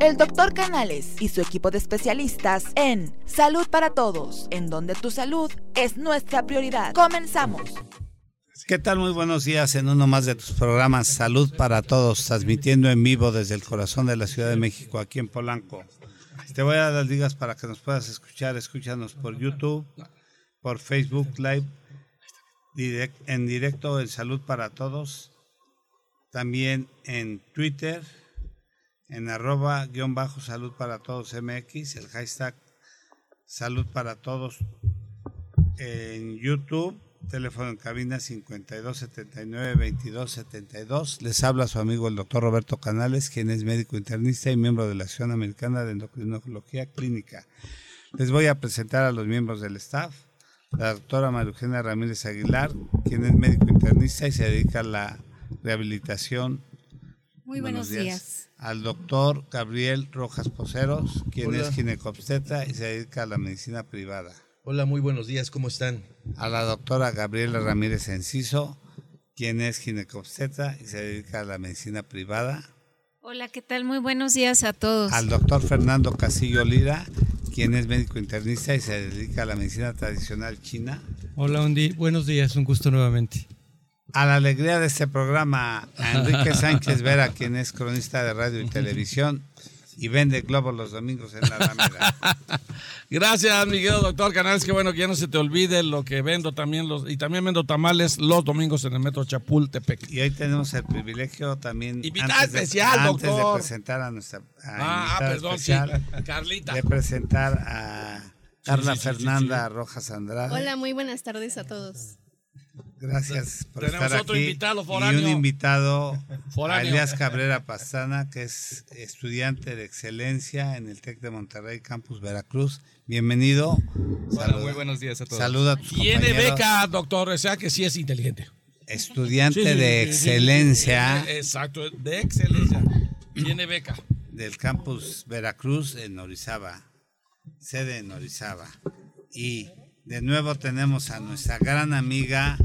el doctor Canales y su equipo de especialistas en Salud para Todos, en donde tu salud es nuestra prioridad. Comenzamos. ¿Qué tal? Muy buenos días en uno más de tus programas Salud para Todos, transmitiendo en vivo desde el corazón de la Ciudad de México, aquí en Polanco. Te voy a dar las ligas para que nos puedas escuchar. Escúchanos por YouTube, por Facebook Live, en directo en Salud para Todos, también en Twitter, en arroba guion bajo Salud para Todos MX, el hashtag Salud para Todos en YouTube teléfono en cabina 5279-2272. Les habla su amigo el doctor Roberto Canales, quien es médico internista y miembro de la Asociación Americana de Endocrinología Clínica. Les voy a presentar a los miembros del staff. La doctora Marugena Ramírez Aguilar, quien es médico internista y se dedica a la rehabilitación. Muy buenos, días. Al doctor Gabriel Rojas Poceros, quien es ginecobstetra y se dedica a la medicina privada. Hola, muy buenos días, ¿cómo están? A la doctora Gabriela Ramírez Enciso, quien es ginecobstetra y se dedica a la medicina privada. Hola, ¿qué tal? Muy buenos días a todos. Al doctor Fernando Casillo Lira, quien es médico internista y se dedica a la medicina tradicional china. Hola, Undi. buenos días, un gusto nuevamente. A la alegría de este programa, a Enrique Sánchez Vera, quien es cronista de radio y televisión y vende globos los domingos en la Alameda. Gracias, mi querido doctor Canales. Qué bueno que ya no se te olvide lo que vendo también. Los, y también vendo tamales los domingos en el metro Chapultepec. Y hoy tenemos el privilegio también. Invitada especial, doctor. Antes de presentar a nuestra. ah, perdón, sí. Carlita. De presentar a Carla Fernanda Rojas Andrade. Hola, muy buenas tardes a todos. Gracias por Tenemos estar otro aquí. invitado foráneo. Y un invitado, Foráneo. a Elias Cabrera Pastana, que es estudiante de excelencia en el TEC de Monterrey, Campus Veracruz. Bienvenido. Hola, muy buenos días a todos. Saluda a tus Tiene beca, doctor, o sea que sí es inteligente. Estudiante Sí, sí, de sí. excelencia Exacto, de excelencia. Tiene beca. del Campus Veracruz en Orizaba, sede en Orizaba. Y de nuevo tenemos a nuestra gran amiga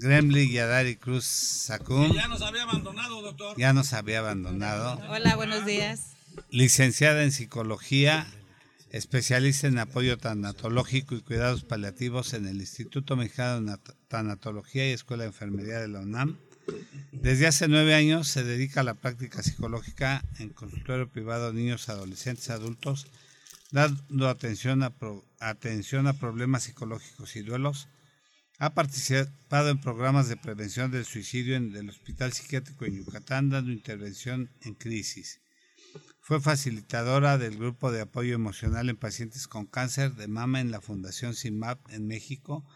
Gremly Yadari Cruz Sacum. Ya nos había abandonado, doctor. Ya nos había abandonado. Hola, buenos días. licenciada en psicología, especialista en apoyo tanatológico y cuidados paliativos en el Instituto Mexicano de Nat- Tanatología y Escuela de Enfermería de la UNAM. Desde hace nueve años se dedica a la práctica psicológica en consultorio privado de niños, adolescentes, adultos, dando atención a, pro- atención a problemas psicológicos y duelos. Ha participado en programas de prevención del suicidio en el Hospital Psiquiátrico en Yucatán, dando intervención en crisis. Fue facilitadora del grupo de apoyo emocional en pacientes con cáncer de mama en la Fundación CIMAP en México,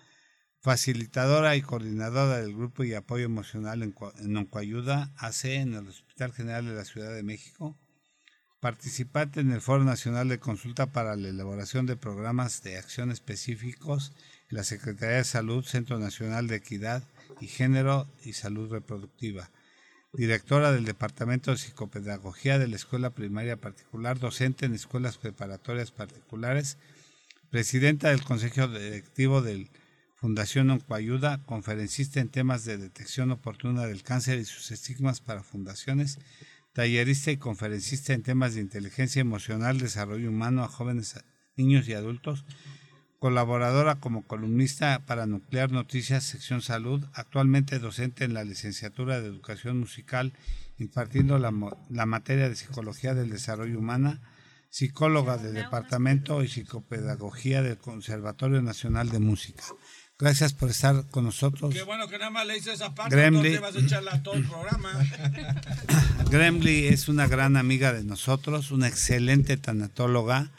facilitadora y coordinadora del grupo y apoyo emocional en, en Oncoayuda AC en el Hospital General de la Ciudad de México, participante en el Foro Nacional de Consulta para la elaboración de programas de acción específicos la Secretaría de Salud, Centro Nacional de Equidad y Género y Salud Reproductiva. Directora del Departamento de Psicopedagogía de la Escuela Primaria Particular, docente en escuelas preparatorias particulares, presidenta del Consejo Directivo del Fundación Oncoayuda, conferencista en temas de detección oportuna del cáncer y sus estigmas para fundaciones, tallerista y conferencista en temas de inteligencia emocional, desarrollo humano a jóvenes, niños y adultos, colaboradora como columnista para Nuclear Noticias, sección salud, actualmente docente en la licenciatura de Educación Musical, impartiendo la, materia de Psicología del Desarrollo Humana, psicóloga del Departamento y Psicopedagogía del Conservatorio Nacional de Música. Gracias por estar con nosotros. Qué bueno que nada más le hice esa parte, te vas a echarla todo el programa. Gremly es una gran amiga de nosotros, una excelente tanatóloga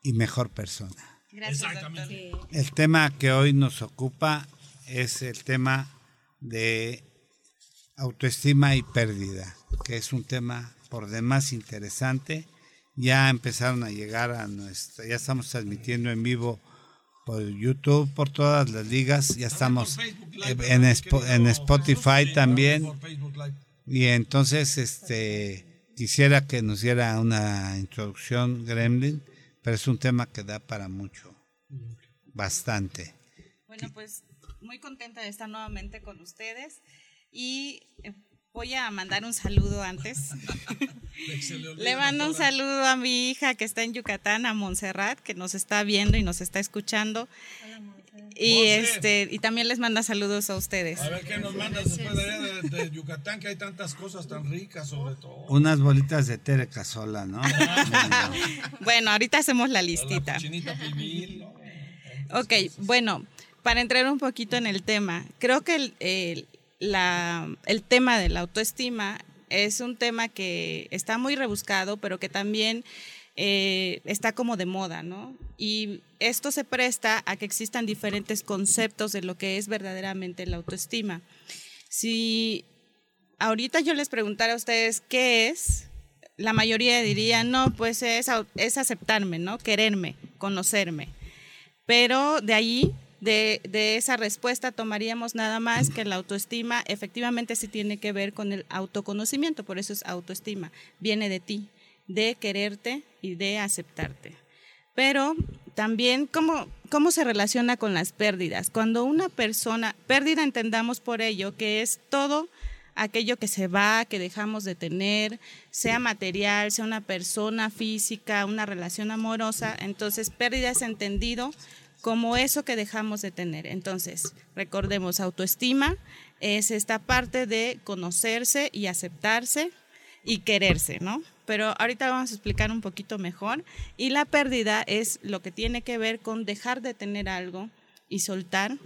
y mejor persona. Gracias, Exactamente. doctor. El tema que hoy nos ocupa es el tema de autoestima y pérdida, que es un tema por demás interesante. Ya empezaron a llegar a nuestra, ya estamos transmitiendo en vivo por YouTube, por todas las ligas, ya estamos Por Facebook Live, en, ¿verdad, mi Spo- querido en? Spotify también. Y entonces, este, quisiera que nos diera una introducción, Gremlin, pero es un tema que da para mucho, bastante. Bueno, pues muy contenta de estar nuevamente con ustedes y eh, Voy a mandar un saludo antes. Le mando un saludo a mi hija que está en Yucatán, a Montserrat, que nos está viendo y nos está escuchando. Y este y también les manda saludos a ustedes. A ver qué nos mandas después de, allá de, de Yucatán, que hay tantas cosas tan ricas, sobre todo. Unas bolitas de tere casola, ¿no? Bueno, ahorita hacemos la La listita. pibil, ¿no? Ok, bueno, para entrar un poquito en el tema, creo que el, el- la- el tema de la autoestima es un tema que está muy rebuscado, pero que también eh, está como de moda, ¿no? Y esto se presta a que existan diferentes conceptos de lo que es verdaderamente la autoestima. Si ahorita yo les preguntara a ustedes qué es, la mayoría diría, no, pues es, aceptarme, ¿no? Quererme, conocerme. Pero de ahí, de, de esa respuesta, tomaríamos nada más que la autoestima efectivamente sí tiene que ver con el autoconocimiento, por eso es autoestima, viene de ti, de quererte y de aceptarte. Pero también, ¿cómo, ¿cómo se relaciona con las pérdidas? Cuando una persona, pérdida entendamos por ello que es todo aquello que se va, que dejamos de tener, sea material, sea una persona física, una relación amorosa, entonces pérdida es entendido como eso que dejamos de tener. Entonces, recordemos, autoestima es esta parte de conocerse y aceptarse y quererse, ¿no? Pero ahorita vamos a explicar un poquito mejor. Y la pérdida es lo que tiene que ver con dejar de tener algo y soltar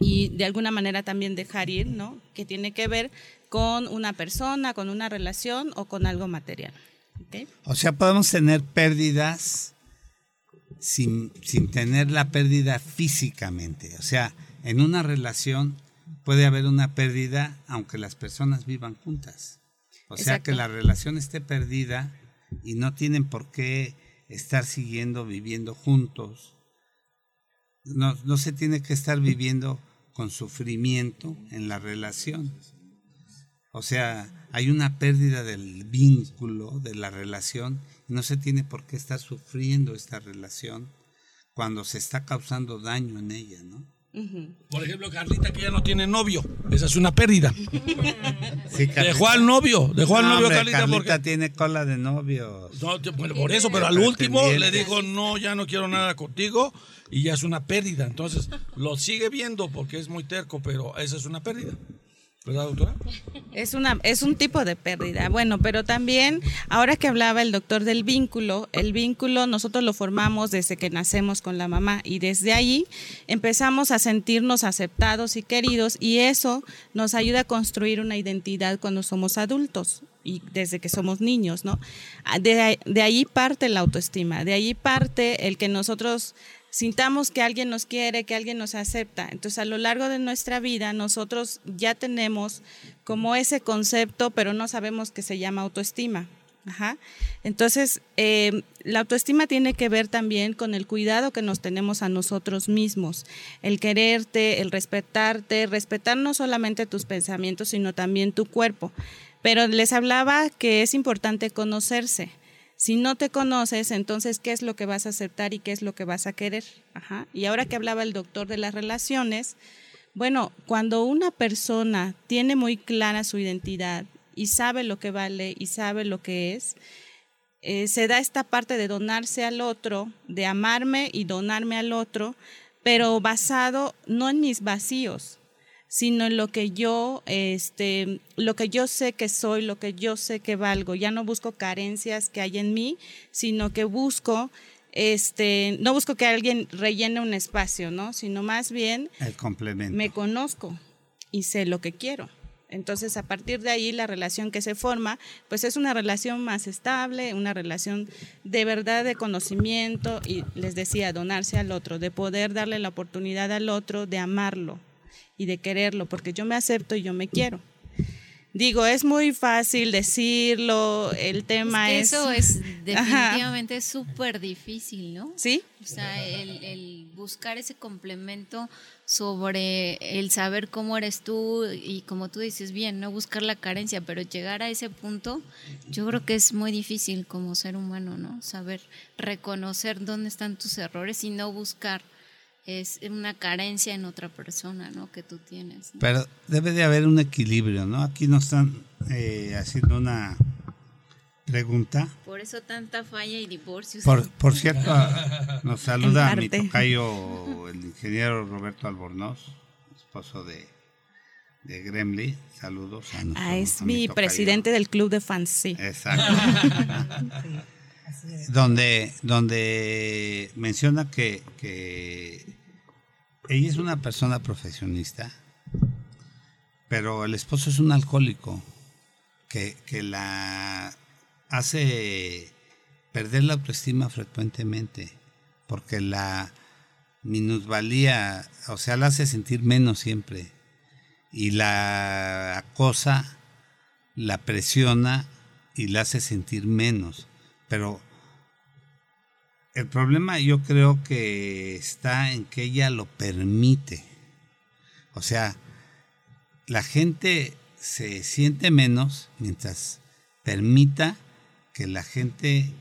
y de alguna manera también dejar ir, ¿no? Que tiene que ver con una persona, con una relación o con algo material. ¿ok? O sea, podemos tener pérdidas sin, sin tener la pérdida físicamente. O sea, en una relación puede haber una pérdida aunque las personas vivan juntas. O sea, que la relación esté perdida y no tienen por qué estar siguiendo viviendo juntos. No, no se tiene que estar viviendo con sufrimiento en la relación. O sea, hay una pérdida del vínculo, de la relación, y no se tiene por qué estar sufriendo esta relación cuando se está causando daño en ella, ¿no? Por ejemplo, Carlita que ya no tiene novio. Esa es una pérdida. Sí. Dejó al novio, dejó al No, novio hombre, Carlita, Carlita porque tiene cola de novios. No, te- bueno, por eso, pero al último le dijo, no, ya no quiero nada contigo y ya es una pérdida. Entonces, lo sigue viendo porque es muy terco, pero esa es una pérdida. ¿Verdad, doctora? Es, una, es un tipo de pérdida. Bueno, pero también, ahora que hablaba el doctor del vínculo, el vínculo nosotros lo formamos desde que nacemos con la mamá y desde ahí empezamos a sentirnos aceptados y queridos y eso nos ayuda a construir una identidad cuando somos adultos y desde que somos niños, ¿no? Ah, De, de ahí parte la autoestima, de ahí parte el que nosotros sintamos que alguien nos quiere, que alguien nos acepta. Entonces, a lo largo de nuestra vida, nosotros ya tenemos como ese concepto, pero no sabemos que se llama autoestima. Ajá. Entonces, eh, la autoestima tiene que ver también con el cuidado que nos tenemos a nosotros mismos, el quererte, el respetarte, respetar no solamente tus pensamientos, sino también tu cuerpo. Pero les hablaba que es importante conocerse. Si no te conoces, entonces, ¿qué es lo que vas a aceptar y qué es lo que vas a querer? Ajá. Y ahora que hablaba el doctor de las relaciones, bueno, cuando una persona tiene muy clara su identidad y sabe lo que vale y sabe lo que es, eh, se da esta parte de donarse al otro, de amarme y donarme al otro, pero basado no en mis vacíos, sino en lo que yo, este, lo que yo sé que soy, lo que yo sé que valgo. Ya no busco carencias que hay en mí, sino que busco, este, no busco que alguien rellene un espacio, ¿no? Sino más bien El complemento. me conozco y sé lo que quiero. Entonces, a partir de ahí, la relación que se forma, pues es una relación más estable, una relación de verdad de conocimiento y les decía, donarse al otro, de poder darle la oportunidad al otro de amarlo y de quererlo, porque yo me acepto y yo me quiero. Digo, es muy fácil decirlo, el tema Es que eso es definitivamente súper difícil, ¿no? ¿Sí? O sea, el, el buscar ese complemento sobre el saber cómo eres tú y como tú dices bien, no buscar la carencia, pero llegar a ese punto, yo creo que es muy difícil como ser humano, ¿no? Saber reconocer dónde están tus errores y no buscar es una carencia en otra persona, ¿no? Que tú tienes. Pero debe de haber un equilibrio, ¿no? Aquí nos están eh, haciendo una pregunta. Por eso tanta falla y divorcios. Por, por cierto, nos saluda a mi tocayo, el ingeniero Roberto Albornoz, esposo de, de Gremly. Saludos a nosotros. Ah, es mi, presidente del club de fans, sí. Exacto. donde, donde menciona que, que ella es una persona profesionista, pero el esposo es un alcohólico que, que la hace perder la autoestima frecuentemente, porque la minusvalía, o sea, la hace sentir menos siempre, y la acosa, la presiona y la hace sentir menos. Pero el problema yo creo que está en que ella lo permite. O sea, la gente se siente menos mientras permita que la gente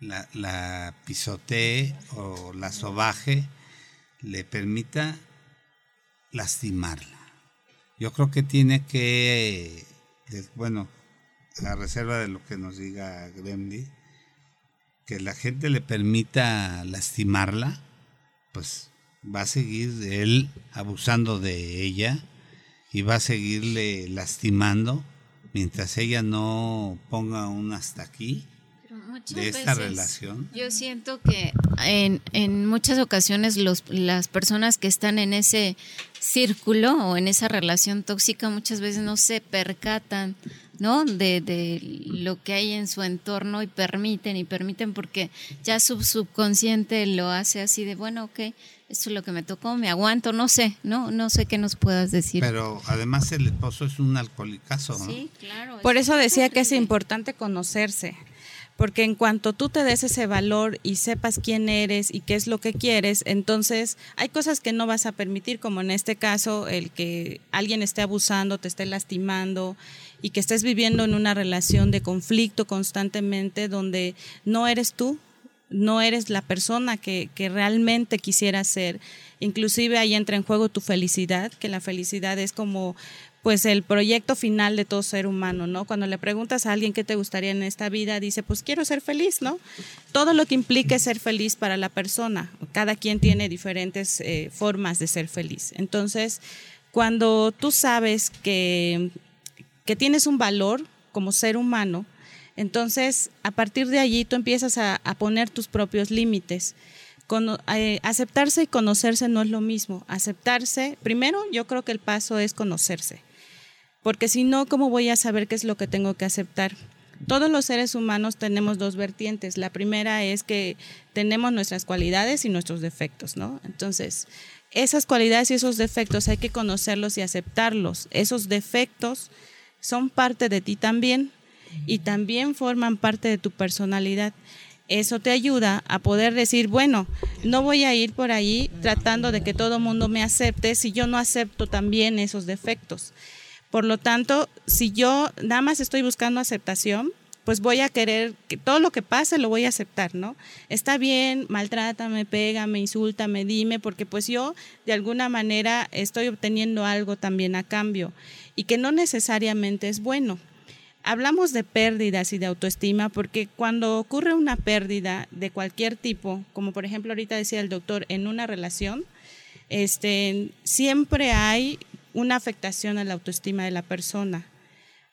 la, pisotee o la sobaje, le permita lastimarla. Yo creo que tiene que, bueno, a reserva de lo que nos diga Gremlin, que la gente le permita lastimarla, pues va a seguir él abusando de ella y va a seguirle lastimando mientras ella no ponga un hasta aquí de esta relación. Yo siento que en, en muchas ocasiones los, las personas que están en ese círculo o en esa relación tóxica muchas veces no se percatan ¿no? De, de, lo que hay en su entorno y permiten y permiten porque ya su subconsciente lo hace así de, bueno, ok, esto es lo que me tocó, me aguanto, no sé, no, no sé qué nos puedas decir. Pero además el esposo es un alcohólicazo, ¿no? Sí, claro. Por eso decía que es importante conocerse, porque en cuanto tú te des ese valor y sepas quién eres y qué es lo que quieres, entonces hay cosas que no vas a permitir, como en este caso el que alguien esté abusando, te esté lastimando y que estés viviendo en una relación de conflicto constantemente donde no eres tú, no eres la persona que, que realmente quisieras ser. Inclusive ahí entra en juego tu felicidad, que la felicidad es como pues el proyecto final de todo ser humano, ¿no? Cuando le preguntas a alguien qué te gustaría en esta vida, dice, pues quiero ser feliz, ¿no? Todo lo que implique ser feliz para la persona. Cada quien tiene diferentes eh, formas de ser feliz. Entonces, cuando tú sabes que, que tienes un valor como ser humano, entonces, a partir de allí tú empiezas a, poner tus propios límites. Eh, aceptarse y conocerse no es lo mismo. Aceptarse, primero yo creo que el paso es conocerse, porque si no, ¿cómo voy a saber qué es lo que tengo que aceptar? Todos los seres humanos tenemos dos vertientes. La primera es que tenemos nuestras cualidades y nuestros defectos, ¿no? Entonces, esas cualidades y esos defectos hay que conocerlos y aceptarlos. Esos defectos son parte de ti también, y también forman parte de tu personalidad. Eso te ayuda a poder decir, bueno, no voy a ir por ahí tratando de que todo el mundo me acepte si yo no acepto también esos defectos. Por lo tanto, si yo nada más estoy buscando aceptación, pues voy a querer que todo lo que pase lo voy a aceptar, ¿no? Está bien, maltrátame, pégame, insúltame, dime, porque pues yo de alguna manera estoy obteniendo algo también a cambio y que no necesariamente es bueno. Hablamos de pérdidas y de autoestima porque cuando ocurre una pérdida de cualquier tipo, como por ejemplo ahorita decía el doctor, en una relación, este, siempre hay una afectación a la autoestima de la persona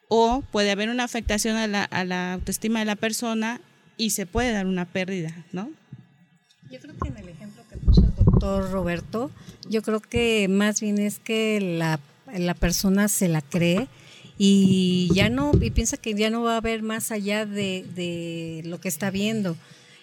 o puede haber una afectación a la, a la autoestima de la persona y se puede dar una pérdida, ¿no? Yo creo que en el ejemplo que puso el doctor Roberto, yo creo que más bien es que la, la persona se la cree y ya no, y piensa que ya no va a haber más allá de, lo que está viendo.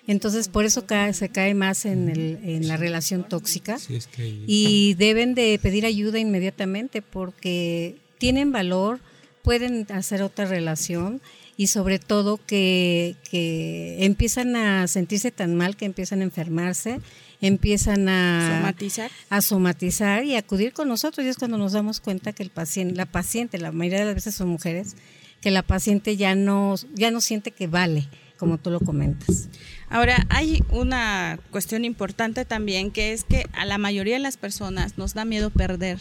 Entonces, por eso se cae más en, el, en la relación tóxica y deben de pedir ayuda inmediatamente porque tienen valor, pueden hacer otra relación y sobre todo que, que empiezan a sentirse tan mal que empiezan a enfermarse empiezan a somatizar. a somatizar y acudir con nosotros y es cuando nos damos cuenta que el paciente, la paciente, la mayoría de las veces son mujeres, que la paciente ya no, ya no siente que vale, como tú lo comentas. Ahora, hay una cuestión importante también que es que a la mayoría de las personas nos da miedo perder.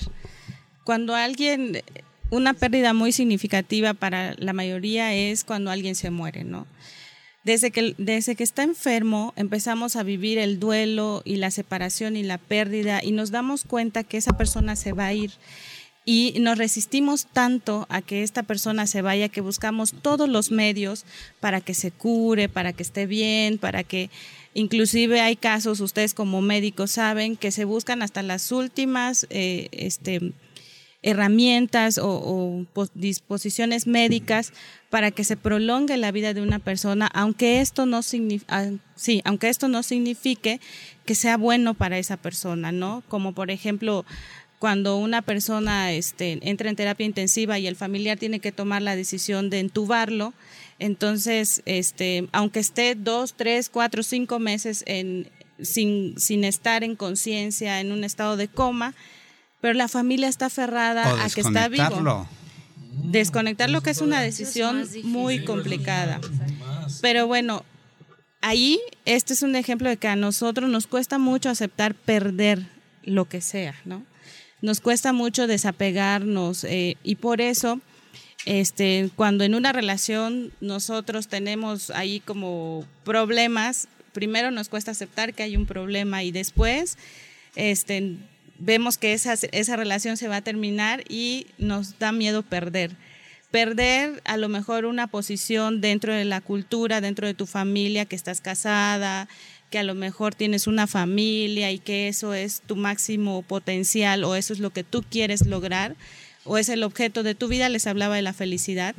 Cuando alguien, una pérdida muy significativa para la mayoría es cuando alguien se muere, ¿no? Desde que, desde que está enfermo empezamos a vivir el duelo y la separación y la pérdida y nos damos cuenta que esa persona se va a ir. Y nos resistimos tanto a que esta persona se vaya que buscamos todos los medios para que se cure, para que esté bien, para que inclusive hay casos, ustedes como médicos saben, que se buscan hasta las últimas eh, este, herramientas o, disposiciones médicas para que se prolongue la vida de una persona, aunque esto no ah, sí, aunque esto no signifique que sea bueno para esa persona, ¿no? Como por ejemplo, cuando una persona este, entra en terapia intensiva y el familiar tiene que tomar la decisión de entubarlo, entonces, este, aunque esté dos, tres, cuatro, cinco meses en, sin, sin estar en conciencia, en un estado de coma, pero la familia está aferrada a que está vivo. Desconectarlo, que es una decisión muy complicada. Pero bueno, ahí este es un ejemplo de que a nosotros nos cuesta mucho aceptar perder lo que sea, ¿no? Nos cuesta mucho desapegarnos eh, y por eso, este, cuando en una relación nosotros tenemos ahí como problemas, primero nos cuesta aceptar que hay un problema y después, este, vemos que esa, esa relación se va a terminar y nos da miedo perder. Perder a lo mejor una posición dentro de la cultura, dentro de tu familia, que estás casada, que a lo mejor tienes una familia y que eso es tu máximo potencial o eso es lo que tú quieres lograr o es el objeto de tu vida, les hablaba de la felicidad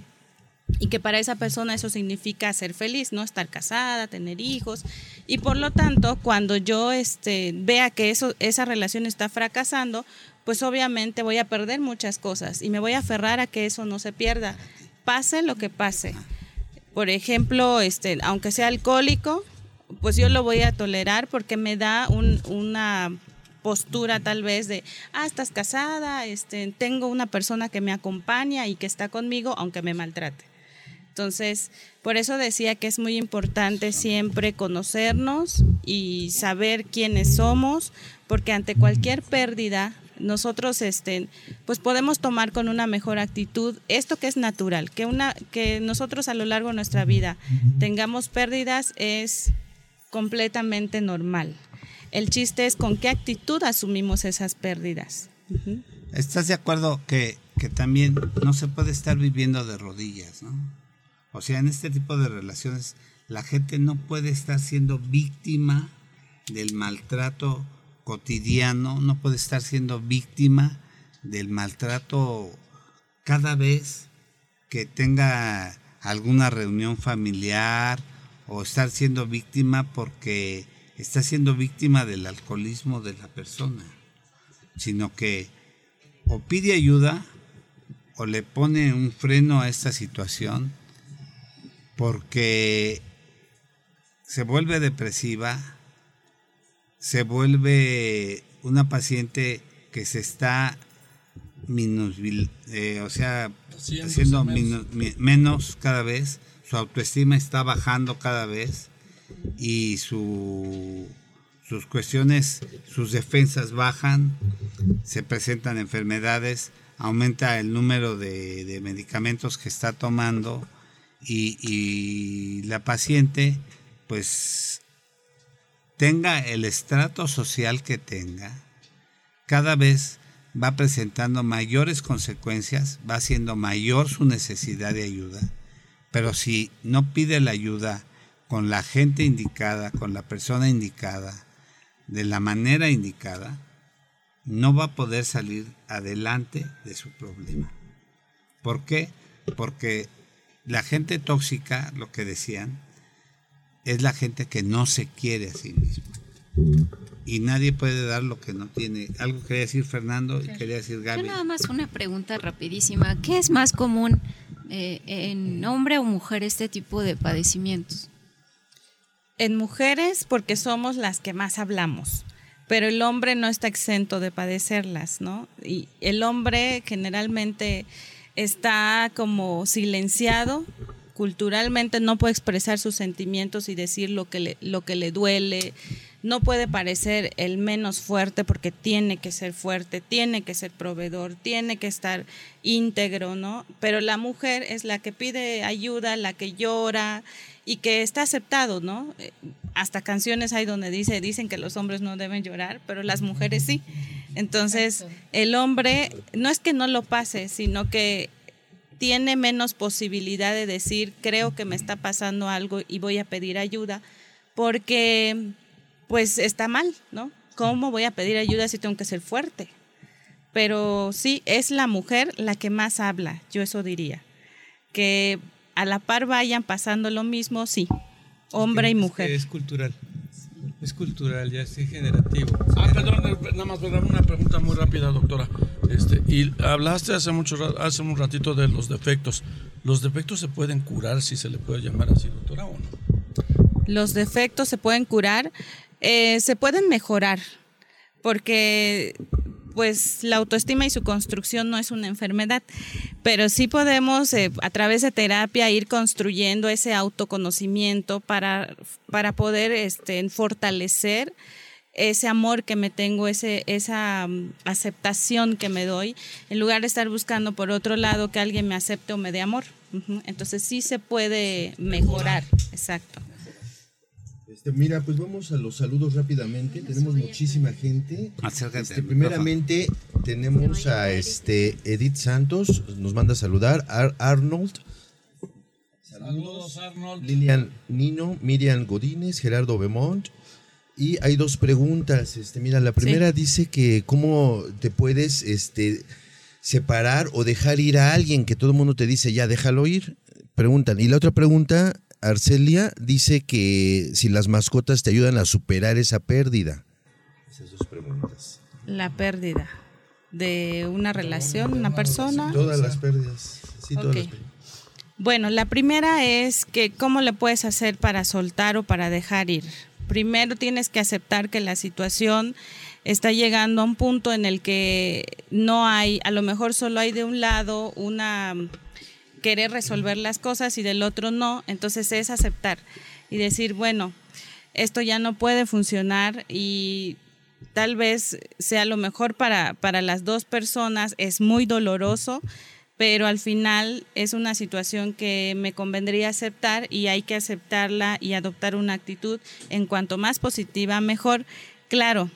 y que para esa persona eso significa ser feliz, ¿no? Estar casada, tener hijos. Y por lo tanto, cuando yo este, vea que eso, esa relación está fracasando, pues obviamente voy a perder muchas cosas y me voy a aferrar a que eso no se pierda, pase lo que pase. Por ejemplo, este, aunque sea alcohólico, pues yo lo voy a tolerar porque me da una postura tal vez de, ah, estás casada, este, tengo una persona que me acompaña y que está conmigo aunque me maltrate. Entonces, por eso decía que es muy importante siempre conocernos y saber quiénes somos, porque ante cualquier pérdida nosotros este, pues podemos tomar con una mejor actitud esto que es natural, que una que nosotros a lo largo de nuestra vida tengamos pérdidas es completamente normal. El chiste es con qué actitud asumimos esas pérdidas. ¿Estás de acuerdo que, que también no se puede estar viviendo de rodillas, ¿no? O sea, en este tipo de relaciones la gente no puede estar siendo víctima del maltrato cotidiano, no puede estar siendo víctima del maltrato cada vez que tenga alguna reunión familiar o estar siendo víctima porque está siendo víctima del alcoholismo de la persona, sino que o pide ayuda o le pone un freno a esta situación porque se vuelve depresiva, se vuelve una paciente que se está eh, o sea, haciendo menos. cada vez, su autoestima está bajando cada vez y su, sus cuestiones, sus defensas bajan, se presentan enfermedades, aumenta el número de medicamentos que está tomando y, la paciente pues tenga el estrato social que tenga, cada vez va presentando mayores consecuencias, va siendo mayor su necesidad de ayuda, pero si no pide la ayuda con la gente indicada, con la persona indicada, de la manera indicada, no va a poder salir adelante de su problema. ¿Por qué? Porque la gente tóxica, lo que decían, es la gente que no se quiere a sí misma. Y nadie puede dar lo que no tiene. Algo quería decir Fernando y quería decir Gaby. Yo nada más una pregunta rapidísima. ¿Qué es más común eh, en hombre o mujer este tipo de padecimientos? En mujeres porque somos las que más hablamos, pero el hombre no está exento de padecerlas, ¿no? Y el hombre generalmente está como silenciado culturalmente no puede expresar sus sentimientos y decir lo que le, lo que le duele, no puede parecer el menos fuerte porque tiene que ser fuerte, tiene que ser proveedor, tiene que estar íntegro, ¿no? Pero la mujer es la que pide ayuda, la que llora y que está aceptado, ¿no? Eh, hasta canciones hay donde dice, dicen que los hombres no deben llorar, pero las mujeres sí. Entonces, el hombre no es que no lo pase, sino que tiene menos posibilidad de decir, creo que me está pasando algo y voy a pedir ayuda, porque pues está mal, ¿no? ¿Cómo voy a pedir ayuda si tengo que ser fuerte? Pero sí, es la mujer la que más habla, yo eso diría. Que a la par vayan pasando lo mismo, sí, hombre y mujer. Es, cultural. Es cultural, ya es generativo. Ah, perdón, eh, nada más una pregunta muy rápida, doctora. Este, y hablaste hace mucho hace un ratito de los defectos. ¿Los defectos se pueden curar si se le puede llamar así, doctora, o no? Los defectos se pueden curar, eh, se pueden mejorar, porque pues la autoestima y su construcción no es una enfermedad, pero sí podemos eh, a través de terapia ir construyendo ese autoconocimiento para, para poder este, fortalecer ese amor que me tengo, ese, esa mm, aceptación que me doy, en lugar de estar buscando por otro lado que alguien me acepte o me dé amor. Entonces sí se puede mejorar, exacto. Este, mira, pues vamos a los saludos rápidamente. Tenemos muchísima gente. Este, primeramente tenemos a este Edith Santos, nos manda a saludar. Arnold. Saludos, Arnold. Lilian Nino, Miriam Godínez, Gerardo Bemont. Y hay dos preguntas. Este, mira, la primera dice que cómo te puedes este, separar o dejar ir a alguien que todo el mundo te dice ya déjalo ir. Preguntan. Y la otra pregunta Arcelia dice que si las mascotas te ayudan a superar esa pérdida. Esas dos preguntas. La pérdida de una relación, una persona. Todas las pérdidas. Sí, todas las pérdidas. Bueno, la primera es que cómo le puedes hacer para soltar o para dejar ir. Primero tienes que aceptar que la situación está llegando a un punto en el que no hay, a lo mejor solo hay de un lado una querer resolver las cosas y del otro no, entonces es aceptar y decir, bueno, esto ya no puede funcionar y tal vez sea lo mejor para, para las dos personas, es muy doloroso, pero al final es una situación que me convendría aceptar y hay que aceptarla y adoptar una actitud en cuanto más positiva, mejor. Claro,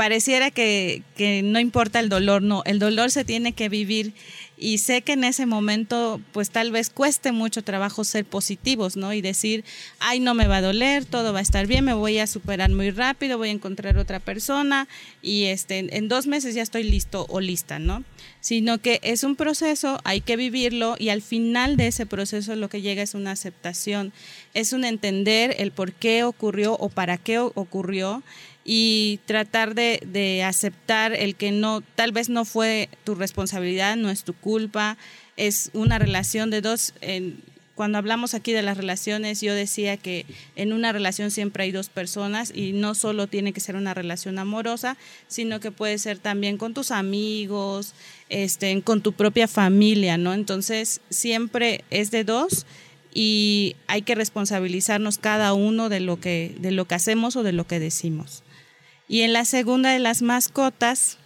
pareciera que, que, no importa el dolor, no, el dolor se tiene que vivir y sé que en ese momento pues tal vez cueste mucho trabajo ser positivos, ¿no? Y decir, ay, no me va a doler, todo va a estar bien, me voy a superar muy rápido, voy a encontrar otra persona y este, en dos meses ya estoy listo o lista, ¿no? Sino que es un proceso, hay que vivirlo y al final de ese proceso lo que llega es una aceptación, es un entender el por qué ocurrió o para qué ocurrió y tratar de, aceptar el que no, tal vez no fue tu responsabilidad, no es tu culpa, es una relación de dos. cuando hablamos aquí de las relaciones, yo decía que en una relación siempre hay dos personas y no solo tiene que ser una relación amorosa, sino que puede ser también con tus amigos, este, con tu propia familia, ¿no? Entonces, siempre es de dos y hay que responsabilizarnos cada uno de lo que, de lo que hacemos o de lo que decimos. Y en la segunda de las mascotas,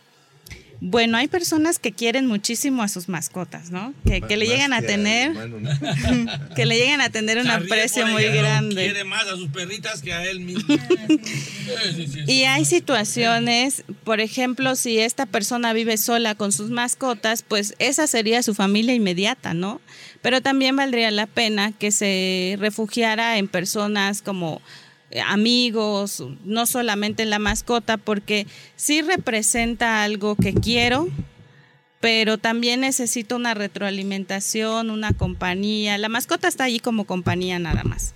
bueno, hay personas que quieren muchísimo a sus mascotas, ¿no? Que, le llegan a tener, que le llegan a tener un aprecio muy grande. Quiere más a sus perritas que a él mismo. y hay situaciones, por ejemplo, si esta persona vive sola con sus mascotas, pues esa sería su familia inmediata, ¿no? Pero también valdría la pena que se refugiara en personas como amigos, no solamente la mascota, porque sí representa algo que quiero, pero también necesito una retroalimentación, una compañía. La mascota está ahí como compañía nada más.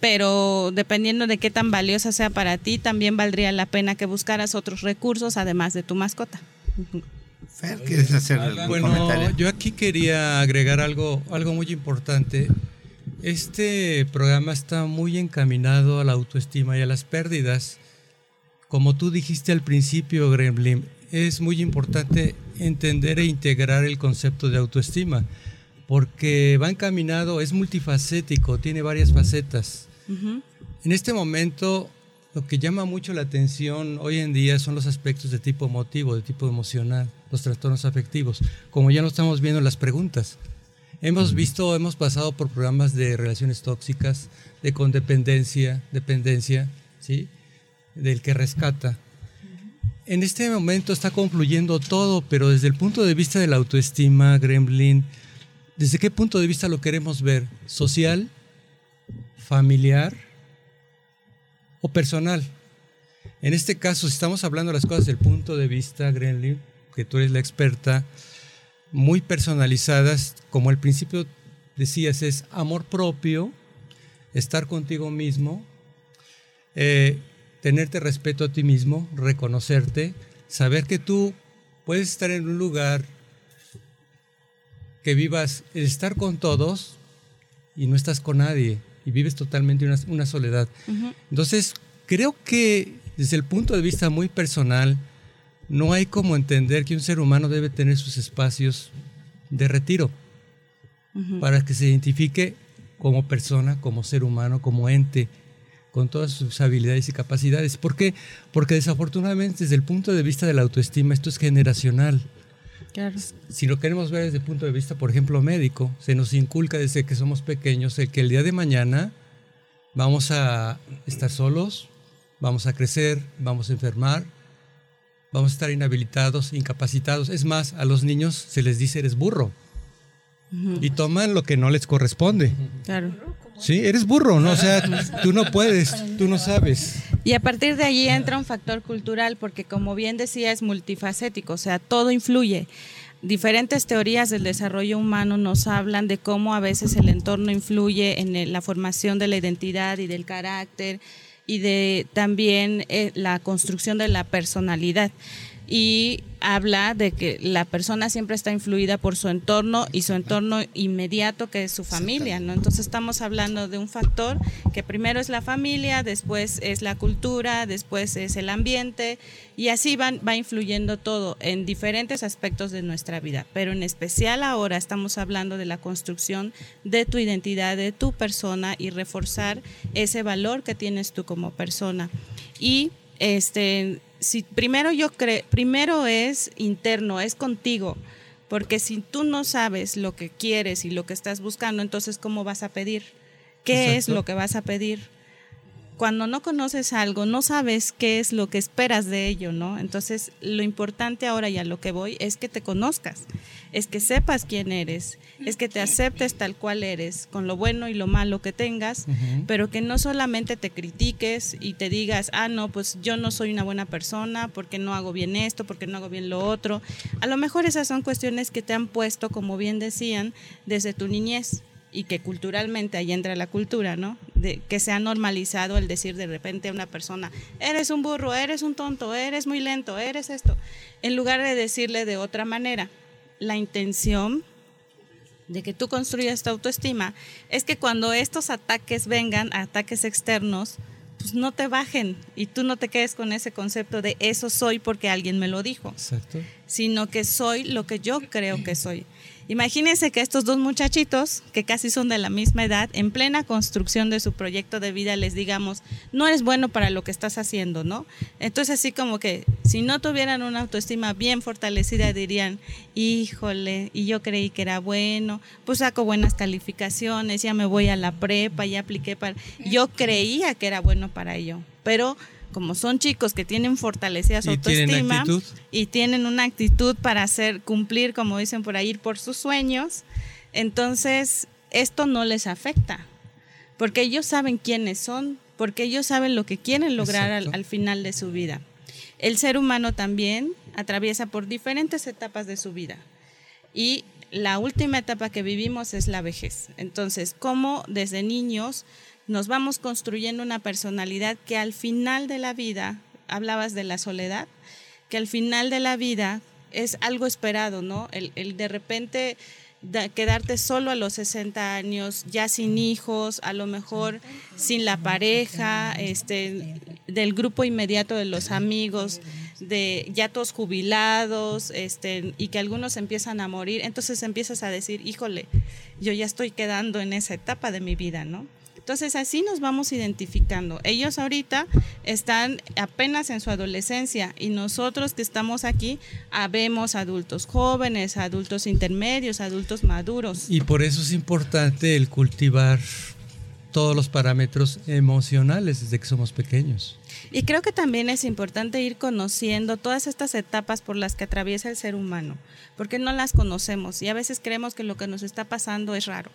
Pero dependiendo de qué tan valiosa sea para ti, también valdría la pena que buscaras otros recursos además de tu mascota. Fer, ¿quieres hacer algún bueno, Yo aquí quería agregar algo, algo muy importante. Este programa está muy encaminado a la autoestima y a las pérdidas. Como tú dijiste al principio, Gremlin, es muy importante entender e integrar el concepto de autoestima, porque va encaminado, es multifacético, tiene varias facetas. En este momento, lo que llama mucho la atención hoy en día son los aspectos de tipo emotivo, de tipo emocional, los trastornos afectivos, como ya lo estamos viendo en las preguntas. Hemos visto, hemos pasado por programas de relaciones tóxicas, de condependencia, dependencia, ¿sí? del que rescata. En este momento está confluyendo todo, pero desde el punto de vista de la autoestima, Gremlin, ¿desde qué punto de vista lo queremos ver? ¿Social? ¿Familiar? ¿O personal? En este caso, si estamos hablando de las cosas desde el punto de vista, Gremlin, que tú eres la experta, muy personalizadas, como al principio decías, es amor propio, estar contigo mismo, eh, tenerte respeto a ti mismo, reconocerte, saber que tú puedes estar en un lugar que vivas, estar con todos y no estás con nadie y vives totalmente una, soledad. Entonces, creo que desde el punto de vista muy personal, no hay como entender que un ser humano debe tener sus espacios de retiro para que se identifique como persona, como ser humano, como ente con todas sus habilidades y capacidades. ¿Por qué? Porque desafortunadamente desde el punto de vista de la autoestima esto es generacional. Si lo queremos ver desde el punto de vista, por ejemplo, médico, se nos inculca desde que somos pequeños el que el día de mañana vamos a estar solos, vamos a crecer, vamos a enfermar, vamos a estar inhabilitados, incapacitados. Es más, a los niños se les dice eres burro. Y toman lo que no les corresponde. Claro. Sí, eres burro, ¿no? O sea, tú no puedes, tú no sabes. Y a partir de allí entra un factor cultural, porque como bien decía, es multifacético, o sea, todo influye. Diferentes teorías del desarrollo humano nos hablan de cómo a veces el entorno influye en la formación de la identidad y del carácter y de también eh, la construcción de la personalidad y habla de que la persona siempre está influida por su entorno y su entorno inmediato que es su familia, ¿no? Entonces estamos hablando de un factor que primero es la familia, después es la cultura, después es el ambiente y así va, va influyendo todo en diferentes aspectos de nuestra vida, pero en especial ahora estamos hablando de la construcción de tu identidad, de tu persona y reforzar ese valor que tienes tú como persona. Y este si primero yo creo, primero es interno, es contigo, porque si tú no sabes lo que quieres y lo que estás buscando, entonces ¿cómo vas a pedir? ¿Qué es lo que vas a pedir? Cuando no conoces algo, no sabes qué es lo que esperas de ello, ¿no? Entonces, lo importante ahora y a lo que voy es que te conozcas, es que sepas quién eres, es que te aceptes tal cual eres, con lo bueno y lo malo que tengas, pero que no solamente te critiques y te digas, ah, no, pues yo no soy una buena persona porque no hago bien esto, porque no hago bien lo otro. A lo mejor esas son cuestiones que te han puesto, como bien decían, desde tu niñez y que culturalmente ahí entra la cultura, ¿no? De, que se ha normalizado el decir de repente a una persona, eres un burro, eres un tonto, eres muy lento, eres esto, en lugar de decirle de otra manera. La intención de que tú construyas tu autoestima es que cuando estos ataques vengan, ataques externos, pues no te bajen y tú no te quedes con ese concepto de eso soy porque alguien me lo dijo, Exacto. sino que soy lo que yo creo que soy. Imagínense que estos dos muchachitos, que casi son de la misma edad, en plena construcción de su proyecto de vida, les digamos, no eres bueno para lo que estás haciendo, ¿no? Entonces así como que si no tuvieran una autoestima bien fortalecida, dirían, híjole, y yo creí que era bueno, pues saco buenas calificaciones, ya me voy a la prepa, ya apliqué para... Yo creía que era bueno para ello, pero como son chicos que tienen fortalecida su autoestima y tienen una actitud para hacer cumplir, como dicen por ahí, por sus sueños, entonces esto no les afecta, porque ellos saben quiénes son, porque ellos saben lo que quieren lograr al, final de su vida. El ser humano también atraviesa por diferentes etapas de su vida y la última etapa que vivimos es la vejez. Entonces, como desde niños nos vamos construyendo una personalidad que al final de la vida, hablabas de la soledad, que al final de la vida es algo esperado, ¿no? El, de repente quedarte solo a los 60 años, ya sin hijos, a lo mejor sin la pareja, este, del grupo inmediato de los amigos, de ya todos jubilados, este, y que algunos empiezan a morir, entonces empiezas a decir, híjole, yo ya estoy quedando en esa etapa de mi vida, ¿no? Entonces así nos vamos identificando. Ellos ahorita están apenas en su adolescencia y nosotros que estamos aquí habemos adultos jóvenes, adultos intermedios, adultos maduros. Y por eso es importante el cultivar todos los parámetros emocionales desde que somos pequeños. Y creo que también es importante ir conociendo todas estas etapas por las que atraviesa el ser humano, porque no las conocemos y a veces creemos que lo que nos está pasando es raro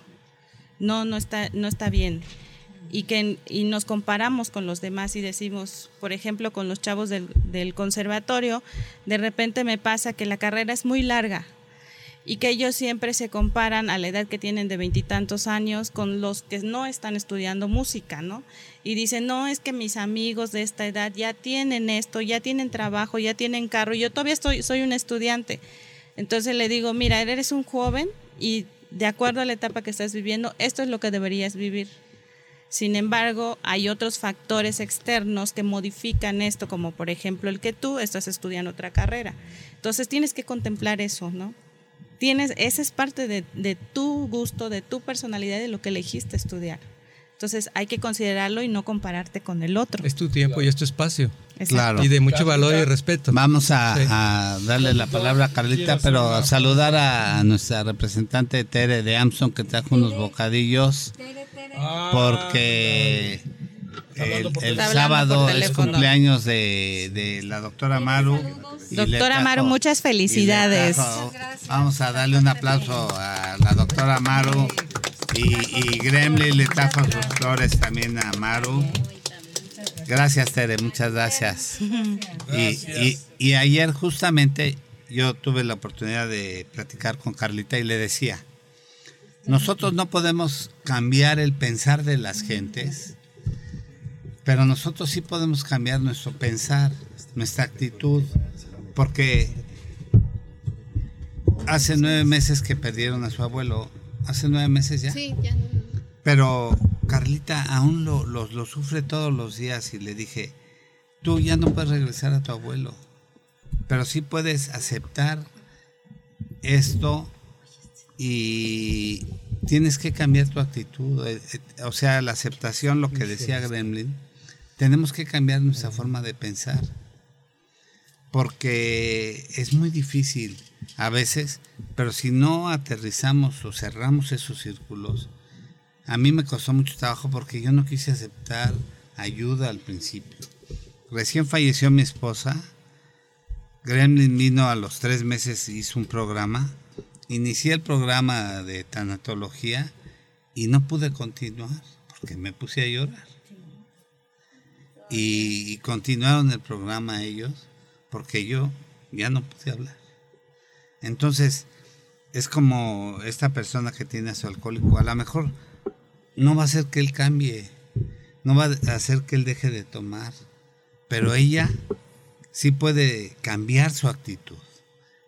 no, no está, no está bien. Y, que, y nos comparamos con los demás y decimos, por ejemplo, con los chavos del, del conservatorio, de repente me pasa que la carrera es muy larga, y que ellos siempre se comparan a la edad que tienen de veintitantos años con los que no están estudiando música, ¿no? Y dicen, no, es que mis amigos de esta edad ya tienen esto, ya tienen trabajo, ya tienen carro, y yo todavía estoy, soy un estudiante. Entonces le digo, mira, eres un joven y de acuerdo a la etapa que estás viviendo, esto es lo que deberías vivir. Sin embargo, hay otros factores externos que modifican esto, como por ejemplo el que tú estás estudiando otra carrera. Entonces tienes que contemplar eso, ¿no? Tienes, esa es parte de, de tu gusto, de tu personalidad, de lo que elegiste estudiar. Entonces hay que considerarlo y no compararte con el otro. Es tu tiempo y es tu espacio. Claro. Y de mucho valor y respeto. Vamos a, a darle la palabra a Carlita, pero a saludar a nuestra representante Tere de Amson que trajo unos bocadillos porque el, sábado es cumpleaños de, de la doctora Maru. y Doctora trajo- Maru, muchas felicidades. trajo- vamos a darle un aplauso a la doctora Maru y, Gremlin le trajo sus flores también a Maru. Gracias, Tere, muchas gracias. Y ayer justamente yo tuve la oportunidad de platicar con Carlita y le decía, nosotros no podemos cambiar el pensar de las gentes, pero nosotros sí podemos cambiar nuestro pensar, nuestra actitud, porque hace nueve meses que perdieron a su abuelo, hace nueve meses ya. Sí, ya. Pero Carlita aún lo, lo, lo sufre todos los días y le dije, tú ya no puedes regresar a tu abuelo, pero sí puedes aceptar esto y tienes que cambiar tu actitud. Eh, eh, O sea, la aceptación, lo que decía Gremlin, tenemos que cambiar nuestra forma de pensar. Porque es muy difícil a veces, pero si no aterrizamos o cerramos esos círculos, a mí me costó mucho trabajo porque yo no quise aceptar ayuda al principio. Recién falleció mi esposa. Gremlin vino a los tres meses, hizo un programa. Inicié el programa de tanatología y no pude continuar porque me puse a llorar. Y, y continuaron el programa ellos porque yo ya no pude hablar. Entonces, es como esta persona que tiene a su alcohólico, a lo mejor no va a hacer que él cambie, no va a hacer que él deje de tomar, pero ella sí puede cambiar su actitud,